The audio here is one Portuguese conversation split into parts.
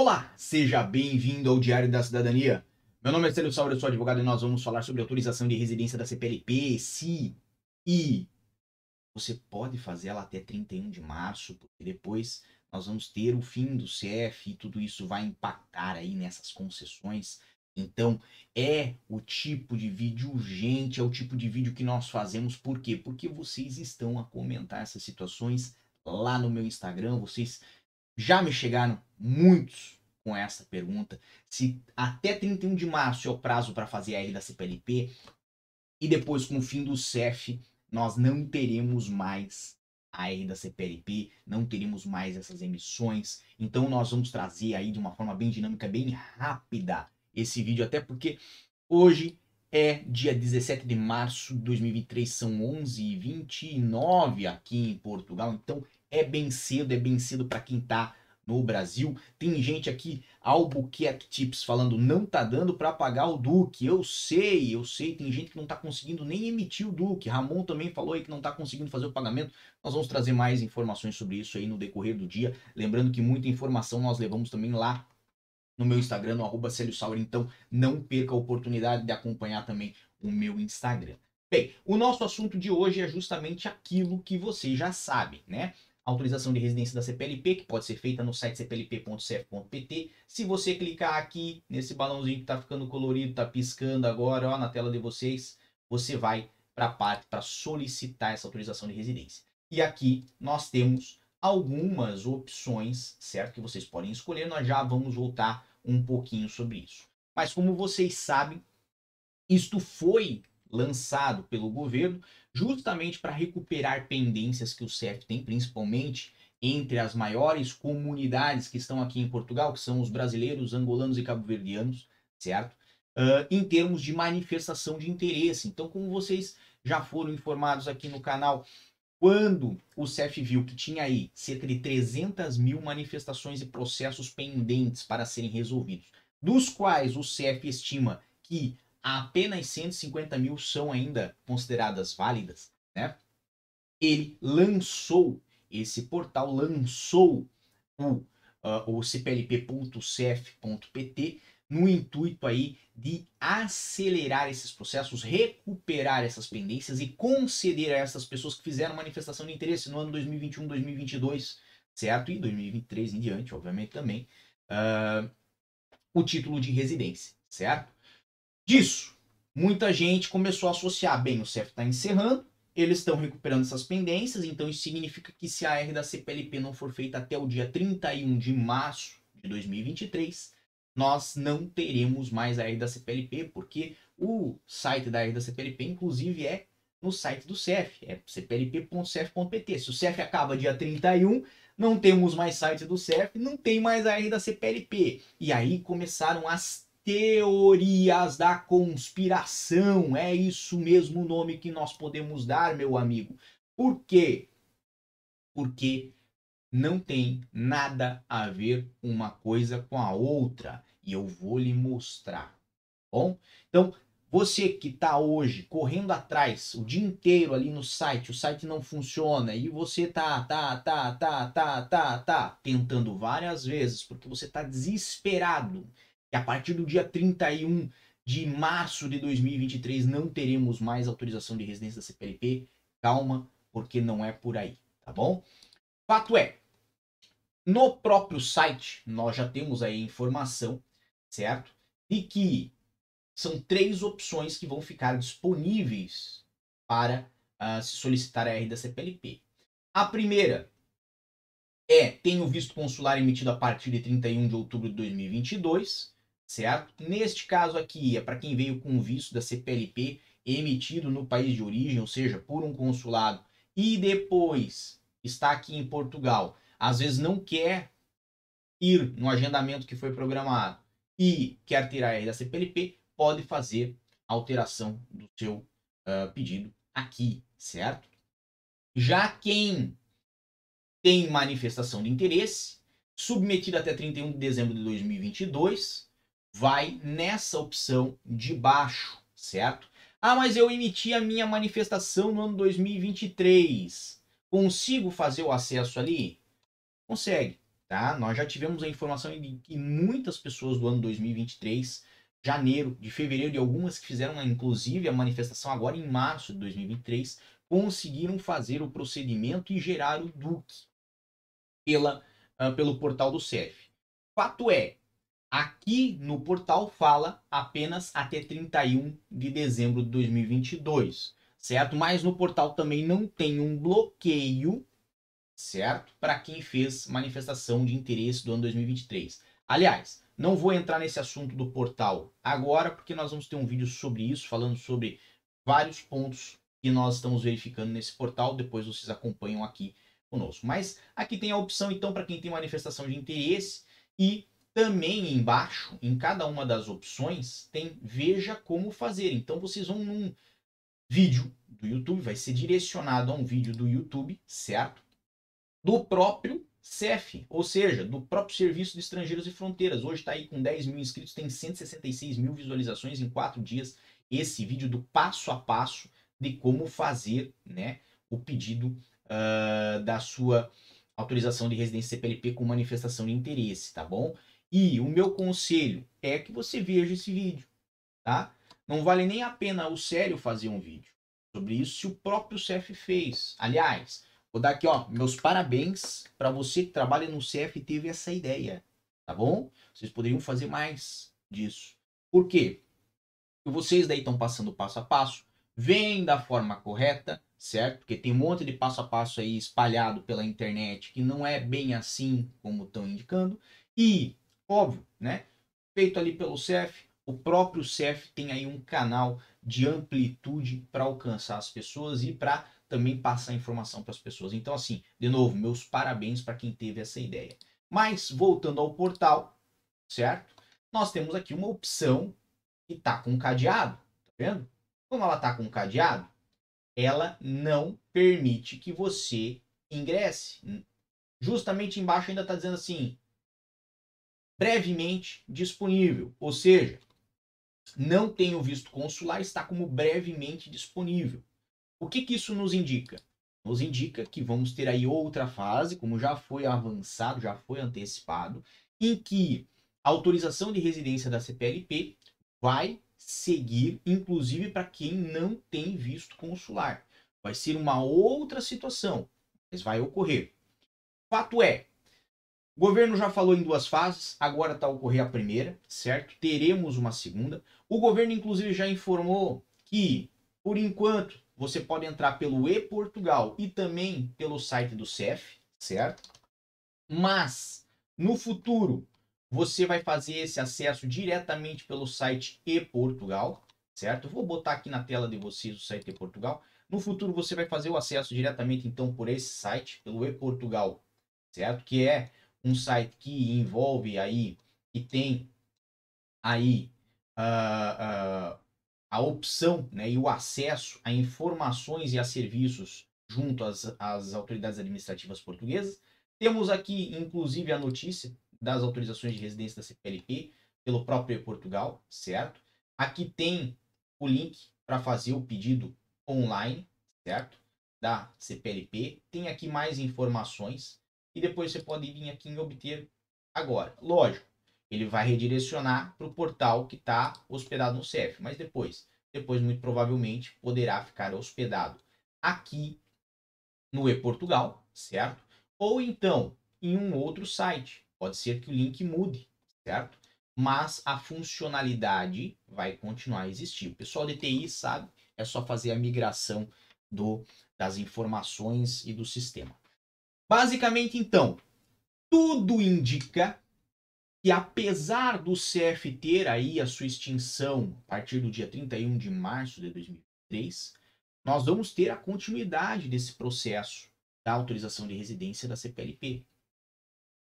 Olá, seja bem-vindo ao Diário da Cidadania. Meu nome é Célio Sauer, eu sou advogado e nós vamos falar sobre autorização de residência da CPLP, se e você pode fazer ela até 31 de março, porque depois nós vamos ter o fim do CF e tudo isso vai impactar aí nessas concessões. Então, é o tipo de vídeo urgente, é o tipo de vídeo que nós fazemos. Por quê? Porque vocês estão a comentar essas situações lá no meu Instagram, vocês já me chegaram muitos com essa pergunta. Se até 31 de março é o prazo para fazer a R da CPLP e depois com o fim do CEF, nós não teremos mais a R da CPLP, não teremos mais essas emissões. Então nós vamos trazer aí de uma forma bem dinâmica, bem rápida esse vídeo, até porque hoje é dia 17 de março de 2023, são 11h29 aqui em Portugal, então é bem cedo, é bem cedo para quem tá no Brasil. Tem gente aqui, Albuquerque Tips, falando não tá dando para pagar o Duque. Eu sei, eu sei, tem gente que não tá conseguindo nem emitir o Duque. Ramon também falou aí que não tá conseguindo fazer o pagamento. Nós vamos trazer mais informações sobre isso aí no decorrer do dia. Lembrando que muita informação nós levamos também lá no meu Instagram, no arroba Sauer. Então não perca a oportunidade de acompanhar também o meu Instagram. Bem, o nosso assunto de hoje é justamente aquilo que você já sabe, né? Autorização de residência da CPLP, que pode ser feita no site cplp.cf.pt. Se você clicar aqui nesse balãozinho que está ficando colorido, está piscando agora ó, na tela de vocês, você vai para a parte para solicitar essa autorização de residência. E aqui nós temos algumas opções, certo? Que vocês podem escolher. Nós já vamos voltar um pouquinho sobre isso. Mas como vocês sabem, isto foi lançado pelo governo justamente para recuperar pendências que o CEF tem, principalmente entre as maiores comunidades que estão aqui em Portugal, que são os brasileiros, angolanos e cabo-verdianos, certo? Uh, em termos de manifestação de interesse. Então, como vocês já foram informados aqui no canal, quando o CEF viu que tinha aí cerca de 300 mil manifestações e processos pendentes para serem resolvidos, dos quais o CEF estima que apenas 150 mil são ainda consideradas válidas, né? Ele lançou, esse portal lançou o, uh, o cplp.cef.pt no intuito aí de acelerar esses processos, recuperar essas pendências e conceder a essas pessoas que fizeram manifestação de interesse no ano 2021, 2022, certo? E 2023 em diante, obviamente também, uh, o título de residência, certo? Disso, muita gente começou a associar, bem, o CEF está encerrando, eles estão recuperando essas pendências, então isso significa que se a R da CPLP não for feita até o dia 31 de março de 2023, nós não teremos mais a R da CPLP, porque o site da R da CPLP, inclusive, é no site do CEF, é cplp.cef.pt. Se o CEF acaba dia 31, não temos mais site do CEF, não tem mais a R da CPLP. E aí começaram as teorias da conspiração. É isso mesmo o nome que nós podemos dar, meu amigo. Por quê? Porque não tem nada a ver uma coisa com a outra. E eu vou lhe mostrar. Bom? Então, você que está hoje correndo atrás o dia inteiro ali no site, o site não funciona e você tá, tá, tá, tá, tá, tá, tá tentando várias vezes porque você está desesperado que a partir do dia 31 de março de 2023 não teremos mais autorização de residência da CPLP. Calma, porque não é por aí, tá bom? Fato é, no próprio site nós já temos aí informação, certo? De que são três opções que vão ficar disponíveis para uh, se solicitar a R da CPLP. A primeira é, tem o visto consular emitido a partir de 31 de outubro de 2022 certo? Neste caso aqui, é para quem veio com visto da CPLP emitido no país de origem, ou seja, por um consulado, e depois está aqui em Portugal, às vezes não quer ir no agendamento que foi programado e quer tirar a R da CPLP, pode fazer alteração do seu uh, pedido aqui, certo? Já quem tem manifestação de interesse, submetido até 31 de dezembro de 2022, vai nessa opção de baixo, certo? Ah, mas eu emiti a minha manifestação no ano 2023. Consigo fazer o acesso ali? Consegue. tá? Nós já tivemos a informação de que muitas pessoas do ano 2023, janeiro, de fevereiro, e algumas que fizeram inclusive a manifestação agora em março de 2023, conseguiram fazer o procedimento e gerar o DUC pela, uh, pelo portal do CEF. Fato é, aqui no portal fala apenas até 31 de dezembro de 2022, certo? Mas no portal também não tem um bloqueio certo? Para quem fez manifestação de interesse do ano 2023. Aliás, não vou entrar nesse assunto do portal agora, porque nós vamos ter um vídeo sobre isso, falando sobre vários pontos que nós estamos verificando nesse portal. Depois vocês acompanham aqui conosco. Mas aqui tem a opção, então, para quem tem manifestação de interesse e também embaixo, em cada uma das opções, tem veja como fazer. Então vocês vão num vídeo do YouTube, vai ser direcionado a um vídeo do YouTube, certo? do próprio CEF, ou seja, do próprio Serviço de Estrangeiros e Fronteiras. Hoje está aí com 10 mil inscritos, tem 166 mil visualizações em quatro dias. Esse vídeo do passo a passo de como fazer né, o pedido uh, da sua autorização de residência CPLP com manifestação de interesse, tá bom? E o meu conselho é que você veja esse vídeo, tá? Não vale nem a pena o sério fazer um vídeo sobre isso se o próprio CEF fez. Aliás, Vou dar aqui, ó, meus parabéns para você que trabalha no CF e teve essa ideia, tá bom? Vocês poderiam fazer mais disso. Por quê? Porque vocês daí estão passando passo a passo, vem da forma correta, certo? Porque tem um monte de passo a passo aí espalhado pela internet que não é bem assim como estão indicando. E, óbvio, né? Feito ali pelo CEF, o próprio CEF tem aí um canal de amplitude para alcançar as pessoas e para também passar informação para as pessoas. Então, assim, de novo, meus parabéns para quem teve essa ideia. Mas, voltando ao portal, certo? Nós temos aqui uma opção que está com cadeado, tá vendo? Como ela está com cadeado, ela não permite que você ingresse. Justamente embaixo ainda está dizendo assim, brevemente disponível, ou seja, não tem o visto consular, está como brevemente disponível. O que, que isso nos indica? Nos indica que vamos ter aí outra fase, como já foi avançado, já foi antecipado, em que a autorização de residência da CPLP vai seguir, inclusive para quem não tem visto consular. Vai ser uma outra situação, mas vai ocorrer. Fato é, o governo já falou em duas fases, agora está a ocorrer a primeira, certo? Teremos uma segunda. O governo, inclusive, já informou que, por enquanto, você pode entrar pelo e-Portugal e também pelo site do CEF, certo? Mas, no futuro, você vai fazer esse acesso diretamente pelo site e-Portugal, certo? Vou botar aqui na tela de vocês o site e-Portugal. No futuro, você vai fazer o acesso diretamente, então, por esse site, pelo e-Portugal, certo? Que é um site que envolve aí, que tem aí uh, uh, a opção né, e o acesso a informações e a serviços junto às, às autoridades administrativas portuguesas. Temos aqui, inclusive, a notícia das autorizações de residência da CPLP pelo próprio Portugal, certo? Aqui tem o link para fazer o pedido online, certo? Da CPLP. Tem aqui mais informações e depois você pode vir aqui em obter agora. Lógico, ele vai redirecionar para o portal que está hospedado no CEF. Mas depois, depois muito provavelmente poderá ficar hospedado aqui no e-Portugal, certo? Ou então em um outro site. Pode ser que o link mude, certo? Mas a funcionalidade vai continuar a existir. O pessoal de TI sabe, é só fazer a migração do, das informações e do sistema. Basicamente, então, tudo indica que apesar do CF ter aí a sua extinção a partir do dia 31 de março de 2003, nós vamos ter a continuidade desse processo da autorização de residência da CPLP.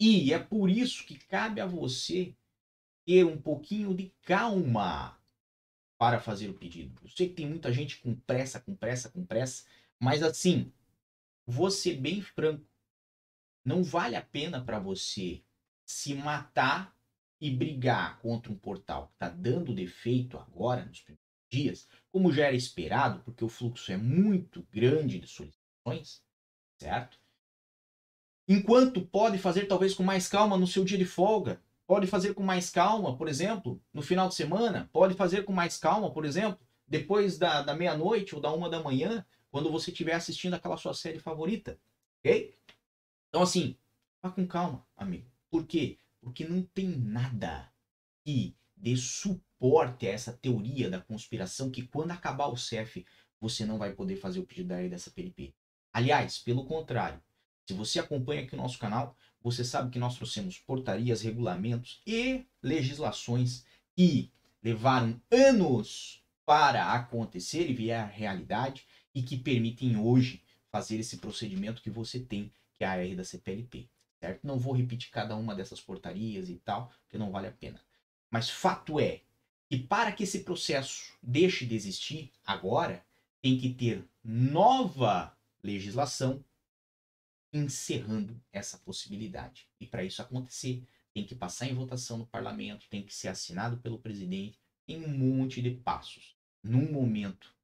E é por isso que cabe a você ter um pouquinho de calma para fazer o pedido. Eu sei que tem muita gente com pressa, com pressa, com pressa, mas assim, vou ser bem franco, não vale a pena para você se matar e brigar contra um portal que está dando defeito agora, nos primeiros dias, como já era esperado, porque o fluxo é muito grande de solicitações, certo? Enquanto pode fazer talvez com mais calma no seu dia de folga, pode fazer com mais calma, por exemplo, no final de semana, pode fazer com mais calma, por exemplo, depois da, da meia-noite ou da uma da manhã, quando você estiver assistindo aquela sua série favorita, ok? Então assim, vá com calma, amigo. Por quê? Porque não tem nada que dê suporte a essa teoria da conspiração que quando acabar o CEF, você não vai poder fazer o pedido dessa PLP. Aliás, pelo contrário, se você acompanha aqui o nosso canal, você sabe que nós trouxemos portarias, regulamentos e legislações que levaram anos para acontecer e virar realidade e que permitem hoje fazer esse procedimento que você tem, que é a R da CPLP, certo? Não vou repetir cada uma dessas portarias e tal, porque não vale a pena. Mas fato é que para que esse processo deixe de existir agora, tem que ter nova legislação encerrando essa possibilidade. E para isso acontecer, tem que passar em votação no parlamento, tem que ser assinado pelo presidente, tem um monte de passos. Num momento,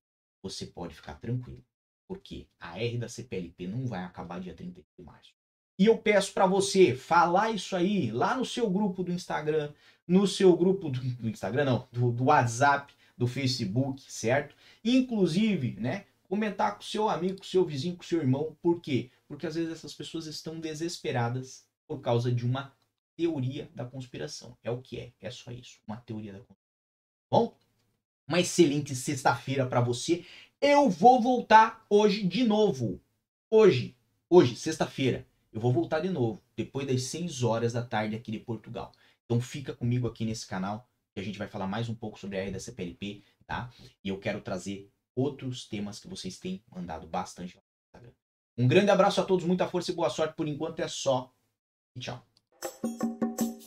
você pode ficar tranquilo, porque a R da CPLP não vai acabar dia 31 de março. E eu peço para você falar isso aí lá no seu grupo do Instagram, no seu grupo do, do Instagram, não, do, do WhatsApp, do Facebook, certo? Inclusive, né, comentar com seu amigo, com seu vizinho, com seu irmão. Por quê? Porque às vezes essas pessoas estão desesperadas por causa de uma teoria da conspiração. É o que é, é só isso, uma teoria da conspiração. Bom, uma excelente sexta-feira para você. Eu vou voltar hoje de novo. Hoje, hoje, sexta-feira, eu vou voltar de novo, depois das 6 horas da tarde aqui de Portugal. Então fica comigo aqui nesse canal, que a gente vai falar mais um pouco sobre a R da CPLP, tá? E eu quero trazer outros temas que vocês têm mandado bastante no Instagram. Um grande abraço a todos, muita força e boa sorte. Por enquanto é só. E tchau.